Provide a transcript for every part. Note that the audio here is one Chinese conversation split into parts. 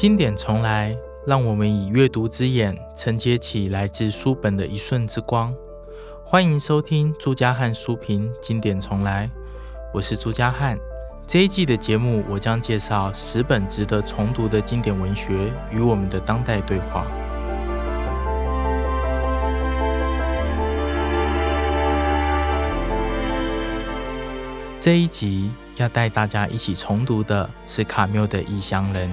经典重来，让我们以阅读之眼承接起来自书本的一瞬之光。欢迎收听朱家汉书评《经典重来》，我是朱家汉。这一季的节目，我将介绍十本值得重读的经典文学与我们的当代对话。这一集要带大家一起重读的是卡缪的《异乡人》。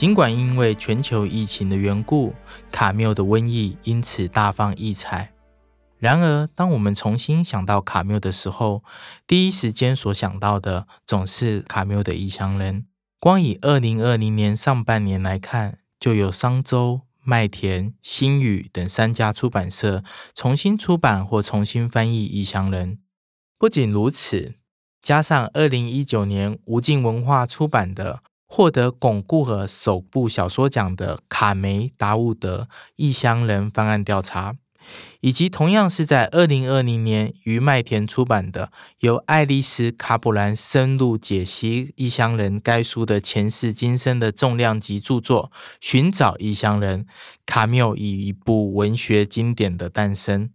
尽管因为全球疫情的缘故，卡缪的瘟疫因此大放异彩。然而，当我们重新想到卡缪的时候，第一时间所想到的总是卡缪的《异乡人》。光以二零二零年上半年来看，就有商周、麦田、新语等三家出版社重新出版或重新翻译《异乡人》。不仅如此，加上二零一九年无尽文化出版的获得巩固和首部小说奖的卡梅·达伍德《异乡人》翻案调查。以及同样是在二零二零年于麦田出版的，由爱丽丝·卡普兰深入解析《异乡人》该书的前世今生的重量级著作《寻找异乡人》，卡缪以一部文学经典的诞生。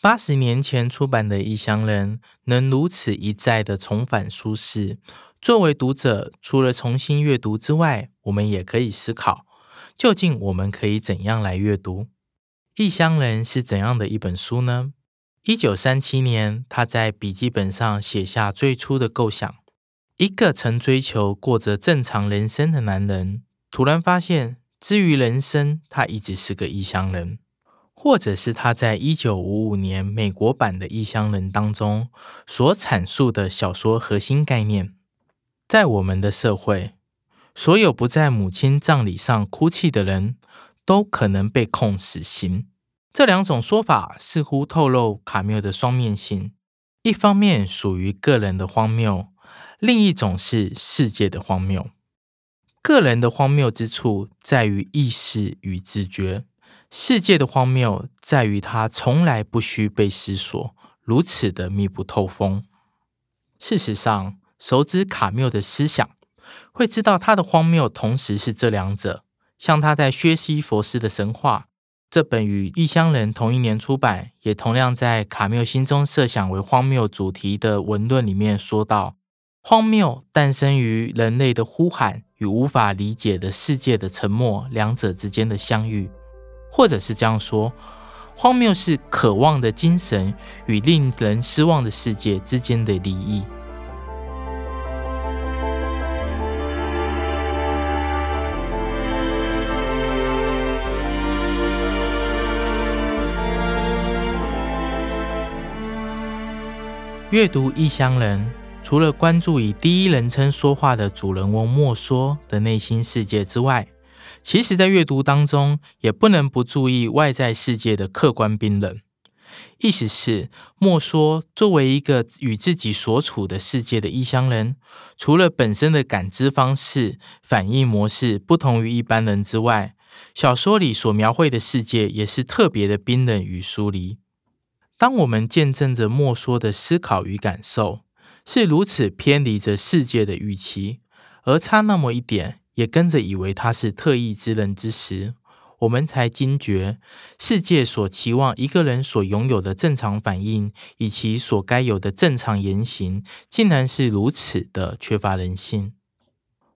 八十年前出版的《异乡人》能如此一再的重返书市，作为读者，除了重新阅读之外，我们也可以思考，究竟我们可以怎样来阅读？《异乡人》是怎样的一本书呢？一九三七年，他在笔记本上写下最初的构想：一个曾追求过着正常人生的男人，突然发现，至于人生，他一直是个异乡人。或者是他在一九五五年美国版的《异乡人》当中所阐述的小说核心概念：在我们的社会，所有不在母亲葬礼上哭泣的人，都可能被控死刑。这两种说法似乎透露卡缪的双面性：一方面属于个人的荒谬，另一种是世界的荒谬。个人的荒谬之处在于意识与自觉，世界的荒谬在于它从来不需被思索，如此的密不透风。事实上，熟知卡缪的思想，会知道他的荒谬同时是这两者。像他在《薛西佛斯的神话》这本与《异乡人》同一年出版，也同样在卡缪心中设想为荒谬主题的文论里面说道：“荒谬诞生于人类的呼喊与无法理解的世界的沉默两者之间的相遇，或者是这样说，荒谬是渴望的精神与令人失望的世界之间的离异。”阅读《异乡人》，除了关注以第一人称说话的主人翁莫说的内心世界之外，其实，在阅读当中也不能不注意外在世界的客观冰冷。意思是，莫说作为一个与自己所处的世界的异乡人，除了本身的感知方式、反应模式不同于一般人之外，小说里所描绘的世界也是特别的冰冷与疏离。当我们见证着莫说的思考与感受是如此偏离着世界的预期，而差那么一点也跟着以为他是特异之人之时，我们才惊觉世界所期望一个人所拥有的正常反应以及所该有的正常言行，竟然是如此的缺乏人性。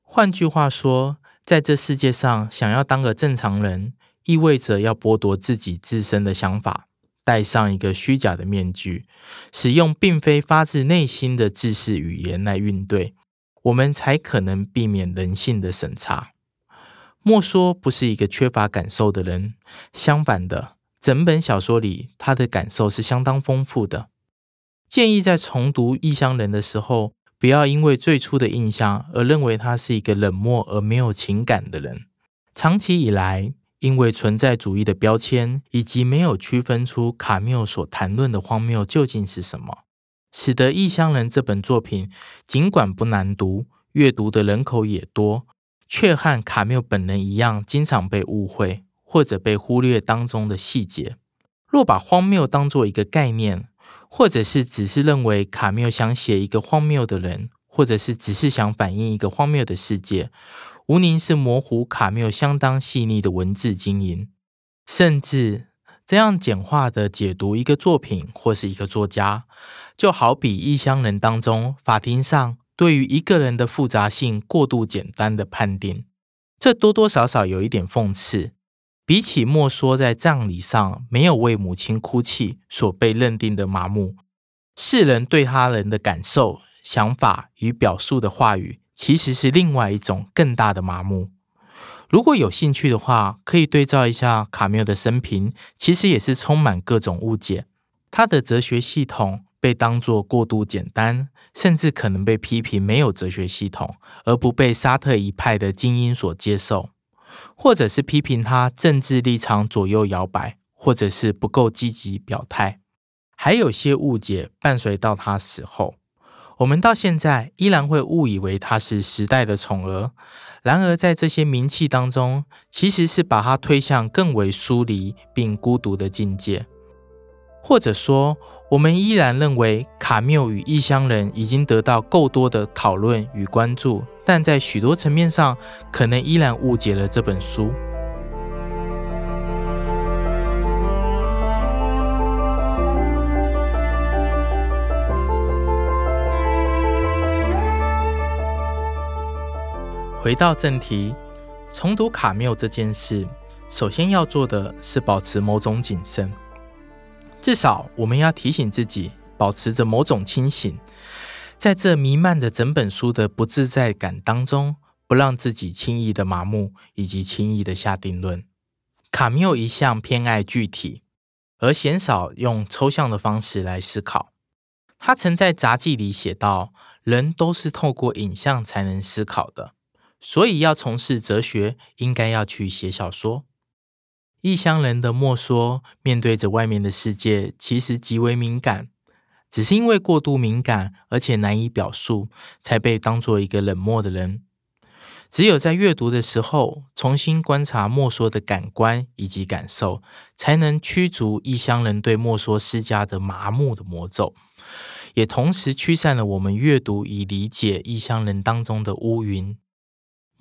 换句话说，在这世界上，想要当个正常人，意味着要剥夺自己自身的想法。戴上一个虚假的面具，使用并非发自内心的自私语言来应对，我们才可能避免人性的审查。莫说不是一个缺乏感受的人，相反的，整本小说里他的感受是相当丰富的。建议在重读《异乡人》的时候，不要因为最初的印象而认为他是一个冷漠而没有情感的人。长期以来，因为存在主义的标签，以及没有区分出卡缪所谈论的荒谬究竟是什么，使得《异乡人》这本作品尽管不难读，阅读的人口也多，却和卡缪本人一样，经常被误会或者被忽略当中的细节。若把荒谬当作一个概念，或者是只是认为卡缪想写一个荒谬的人，或者是只是想反映一个荒谬的世界，无宁是模糊卡缪相当细腻的文字经营，甚至这样简化的解读一个作品或是一个作家，就好比《异乡人》当中法庭上对于一个人的复杂性过度简单的判定，这多多少少有一点讽刺。比起莫说在葬礼上没有为母亲哭泣所被认定的麻木，世人对他人的感受、想法与表述的话语，其实是另外一种更大的麻木。如果有兴趣的话，可以对照一下卡缪的生平，其实也是充满各种误解。他的哲学系统被当作过度简单，甚至可能被批评没有哲学系统，而不被沙特一派的精英所接受。或者是批评他政治立场左右摇摆，或者是不够积极表态，还有些误解伴随到他死后，我们到现在依然会误以为他是时代的宠儿。然而，在这些名气当中，其实是把他推向更为疏离并孤独的境界，或者说，我们依然认为卡缪与异乡人已经得到够多的讨论与关注，但在许多层面上，可能依然误解了这本书。回到正题，重读卡缪这件事，首先要做的是保持某种谨慎。至少我们要提醒自己，保持着某种清醒，在这弥漫着整本书的不自在感当中，不让自己轻易的麻木，以及轻易的下定论。卡缪一向偏爱具体，而鲜少用抽象的方式来思考。他曾在杂记里写道：“人都是透过影像才能思考的，所以要从事哲学，应该要去写小说。”异乡人的莫说，面对着外面的世界，其实极为敏感，只是因为过度敏感，而且难以表述，才被当作一个冷漠的人。只有在阅读的时候，重新观察莫说的感官以及感受，才能驱逐异乡人对莫说施加的麻木的魔咒，也同时驱散了我们阅读以理解异乡人当中的乌云。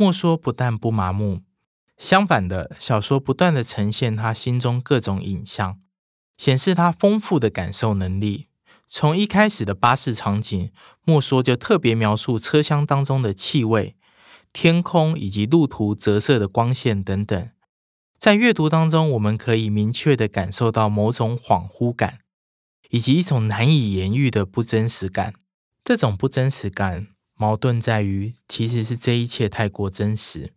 莫说不但不麻木。相反的，小说不断地呈现他心中各种影像，显示他丰富的感受能力。从一开始的巴士场景，莫说就特别描述车厢当中的气味、天空以及路途折射的光线等等。在阅读当中，我们可以明确地感受到某种恍惚感，以及一种难以言喻的不真实感。这种不真实感矛盾在于，其实是这一切太过真实。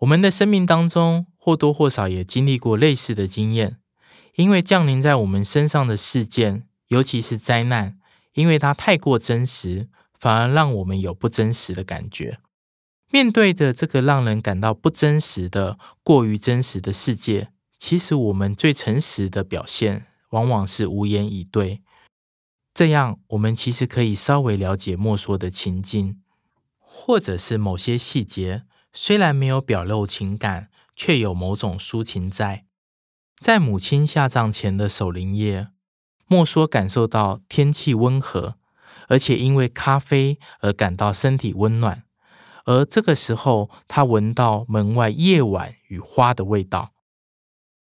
我们的生命当中或多或少也经历过类似的经验，因为降临在我们身上的事件，尤其是灾难，因为它太过真实，反而让我们有不真实的感觉。面对的这个让人感到不真实的、过于真实的世界，其实我们最诚实的表现，往往是无言以对。这样，我们其实可以稍微了解莫说的情境，或者是某些细节。虽然没有表露情感，却有某种抒情在。在母亲下葬前的守灵夜，莫说感受到天气温和，而且因为咖啡而感到身体温暖。而这个时候，他闻到门外夜晚与花的味道。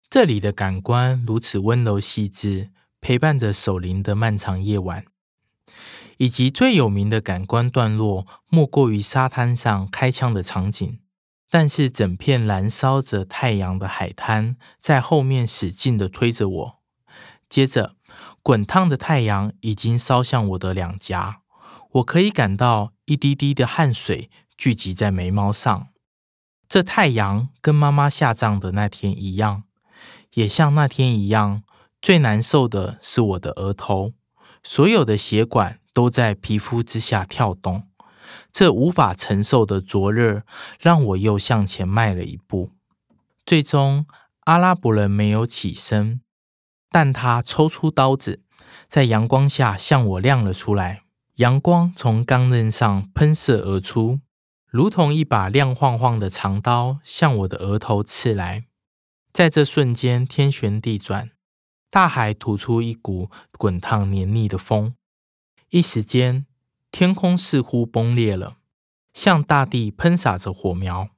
这里的感官如此温柔细致，陪伴着守灵的漫长夜晚。以及最有名的感官段落，莫过于沙滩上开枪的场景。但是整片燃烧着太阳的海滩在后面使劲地推着我。接着，滚烫的太阳已经烧向我的两颊，我可以感到一滴滴的汗水聚集在眉毛上。这太阳跟妈妈下葬的那天一样，也像那天一样，最难受的是我的额头，所有的血管。都在皮肤之下跳动，这无法承受的灼热让我又向前迈了一步。最终，阿拉伯人没有起身，但他抽出刀子，在阳光下向我亮了出来。阳光从钢刃上喷射而出，如同一把亮晃晃的长刀向我的额头刺来。在这瞬间，天旋地转，大海吐出一股滚烫黏腻的风。一时间，天空似乎崩裂了，向大地喷洒着火苗。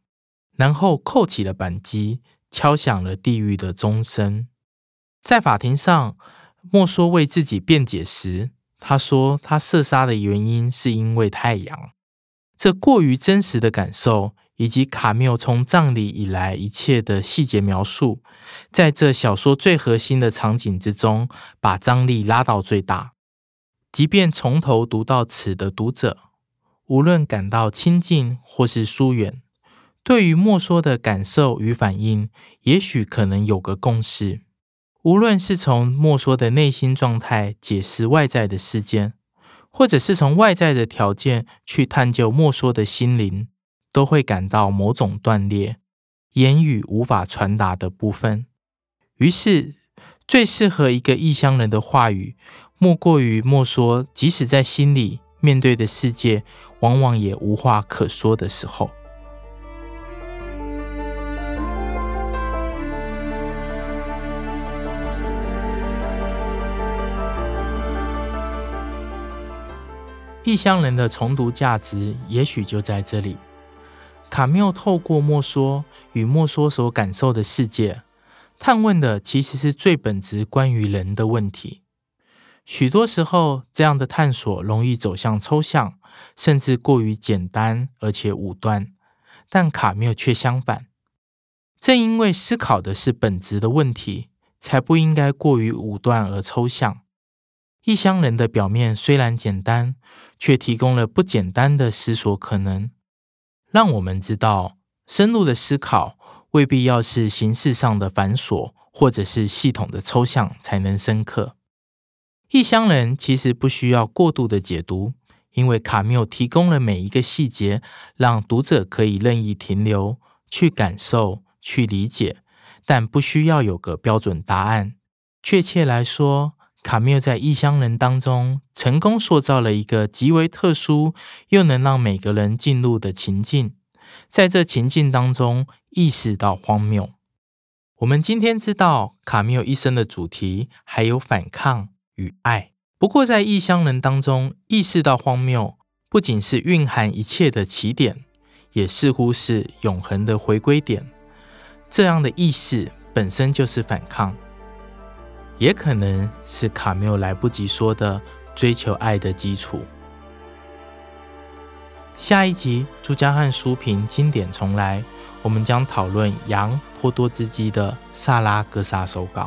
然后扣起了扳机，敲响了地狱的钟声。在法庭上，莫说为自己辩解时，他说他射杀的原因是因为太阳。这过于真实的感受，以及卡缪从葬礼以来一切的细节描述，在这小说最核心的场景之中，把张力拉到最大。即便从头读到此的读者，无论感到亲近或是疏远，对于莫说的感受与反应，也许可能有个共识。无论是从莫说的内心状态解释外在的事件，或者是从外在的条件去探究莫说的心灵，都会感到某种断裂，言语无法传达的部分。于是，最适合一个异乡人的话语，莫过于莫说，即使在心里面对的世界，往往也无话可说的时候。异乡人的重读价值，也许就在这里。卡缪透过莫说与莫说所感受的世界，探问的其实是最本质关于人的问题。许多时候，这样的探索容易走向抽象，甚至过于简单而且武断。但卡缪却相反，正因为思考的是本质的问题，才不应该过于武断而抽象。异乡人的表面虽然简单，却提供了不简单的思索可能，让我们知道，深入的思考未必要是形式上的繁琐，或者是系统的抽象才能深刻。异乡人其实不需要过度的解读，因为卡缪提供了每一个细节，让读者可以任意停留，去感受、去理解，但不需要有个标准答案。确切来说，卡缪在异乡人当中成功塑造了一个极为特殊又能让每个人进入的情境，在这情境当中意识到荒谬。我们今天知道卡缪一生的主题还有反抗与爱，不过在异乡人当中意识到荒谬，不仅是蕴含一切的起点，也似乎是永恒的回归点。这样的意识本身就是反抗。也可能是卡缪来不及说的追求爱的基础。下一集朱家汉书评经典重来，我们将讨论杨波多兹基的《萨拉格萨手稿》。